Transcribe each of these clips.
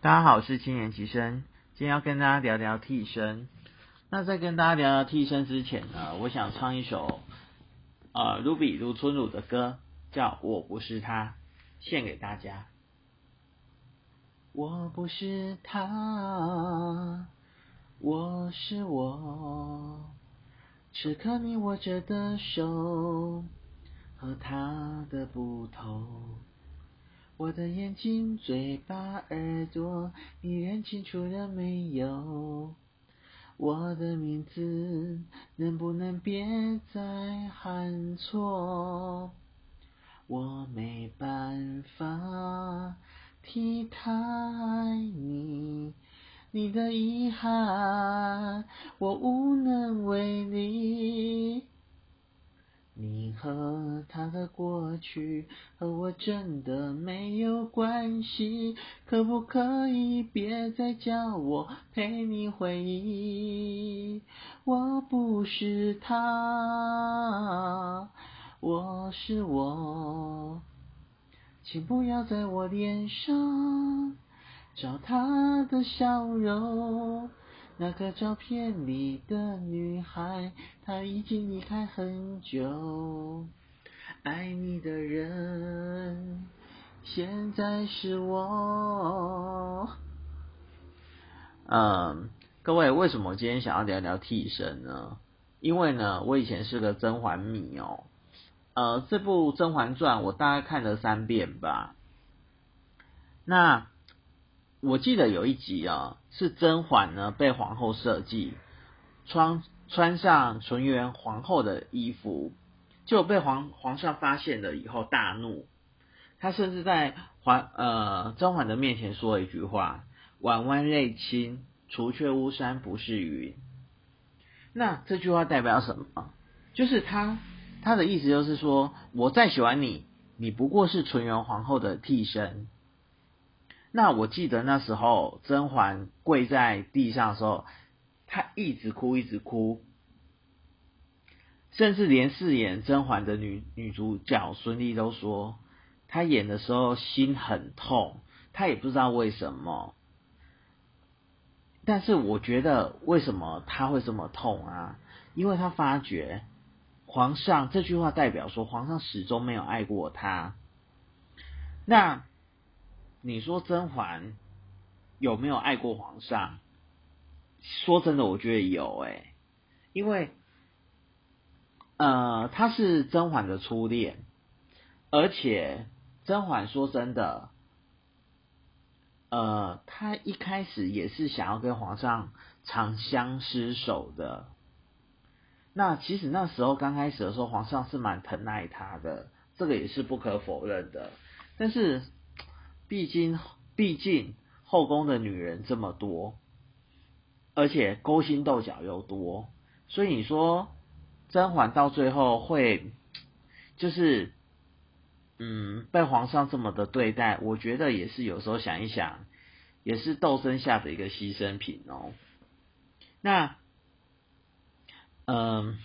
大家好，我是青年吉生，今天要跟大家聊聊替身。那在跟大家聊聊替身之前呢，我想唱一首呃卢比卢春鲁的歌，叫《我不是他》，献给大家。我不是他，我是我，此刻你握着的手和他的不同。我的眼睛、嘴巴、耳朵，你认清楚了没有？我的名字能不能别再喊错？我没办法替他爱你，你的遗憾我无能为力。你和他的过去和我真的没有关系，可不可以别再叫我陪你回忆？我不是他，我是我，请不要在我脸上找他的笑容。那个照片里的女孩，她已经离开很久。爱你的人，现在是我。嗯，各位，为什么今天想要聊聊替身呢？因为呢，我以前是个甄嬛迷哦。呃，这部《甄嬛传》我大概看了三遍吧。那。我记得有一集啊，是甄嬛呢被皇后设计穿穿上纯元皇后的衣服，就被皇皇上发现了以后大怒，他甚至在嬛呃甄嬛的面前说了一句话：“婉婉泪清，除却巫山不是云。”那这句话代表什么？就是他他的意思就是说，我再喜欢你，你不过是纯元皇后的替身。那我记得那时候甄嬛跪在地上的时候，她一直哭，一直哭，甚至连饰演甄嬛的女女主角孙俪都说，她演的时候心很痛，她也不知道为什么。但是我觉得为什么她会这么痛啊？因为她发觉皇上这句话代表说，皇上始终没有爱过她。那。你说甄嬛有没有爱过皇上？说真的，我觉得有诶，因为呃，他是甄嬛的初恋，而且甄嬛说真的，呃，他一开始也是想要跟皇上长相厮守的。那其实那时候刚开始的时候，皇上是蛮疼爱他的，这个也是不可否认的，但是。毕竟，毕竟后宫的女人这么多，而且勾心斗角又多，所以你说甄嬛到最后会就是，嗯，被皇上这么的对待，我觉得也是有时候想一想，也是斗争下的一个牺牲品哦。那，嗯，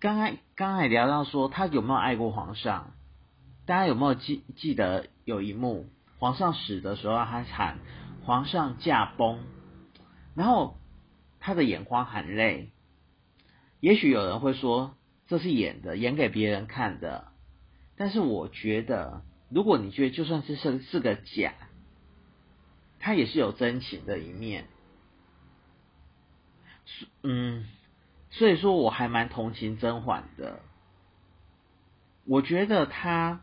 刚才刚才聊到说他有没有爱过皇上？大家有没有记记得有一幕，皇上死的时候，他喊“皇上驾崩”，然后他的眼眶含泪。也许有人会说这是演的，演给别人看的。但是我觉得，如果你觉得就算是是是个假，他也是有真情的一面。嗯，所以说我还蛮同情甄嬛的。我觉得他。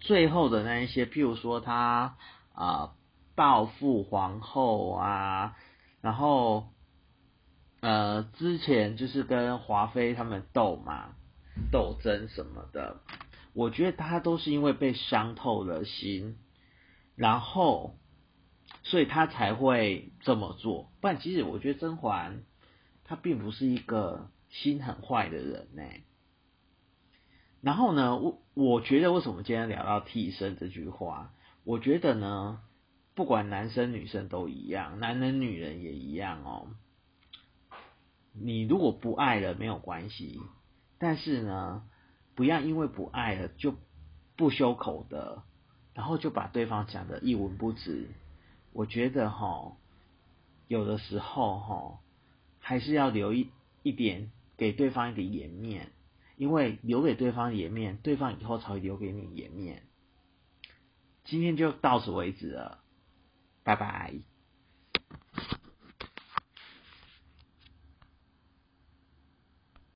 最后的那一些，譬如说他啊报复皇后啊，然后呃之前就是跟华妃他们斗嘛，斗争什么的，我觉得他都是因为被伤透了心，然后所以他才会这么做。不然其实我觉得甄嬛她并不是一个心很坏的人呢。然后呢，我我觉得为什么今天聊到替身这句话？我觉得呢，不管男生女生都一样，男人女人也一样哦。你如果不爱了没有关系，但是呢，不要因为不爱了就不修口的，然后就把对方讲的一文不值。我觉得哈，有的时候哈，还是要留一一点给对方一点颜面，因为留给对方颜面，对方以后才会留给你颜面。今天就到此为止了，拜拜。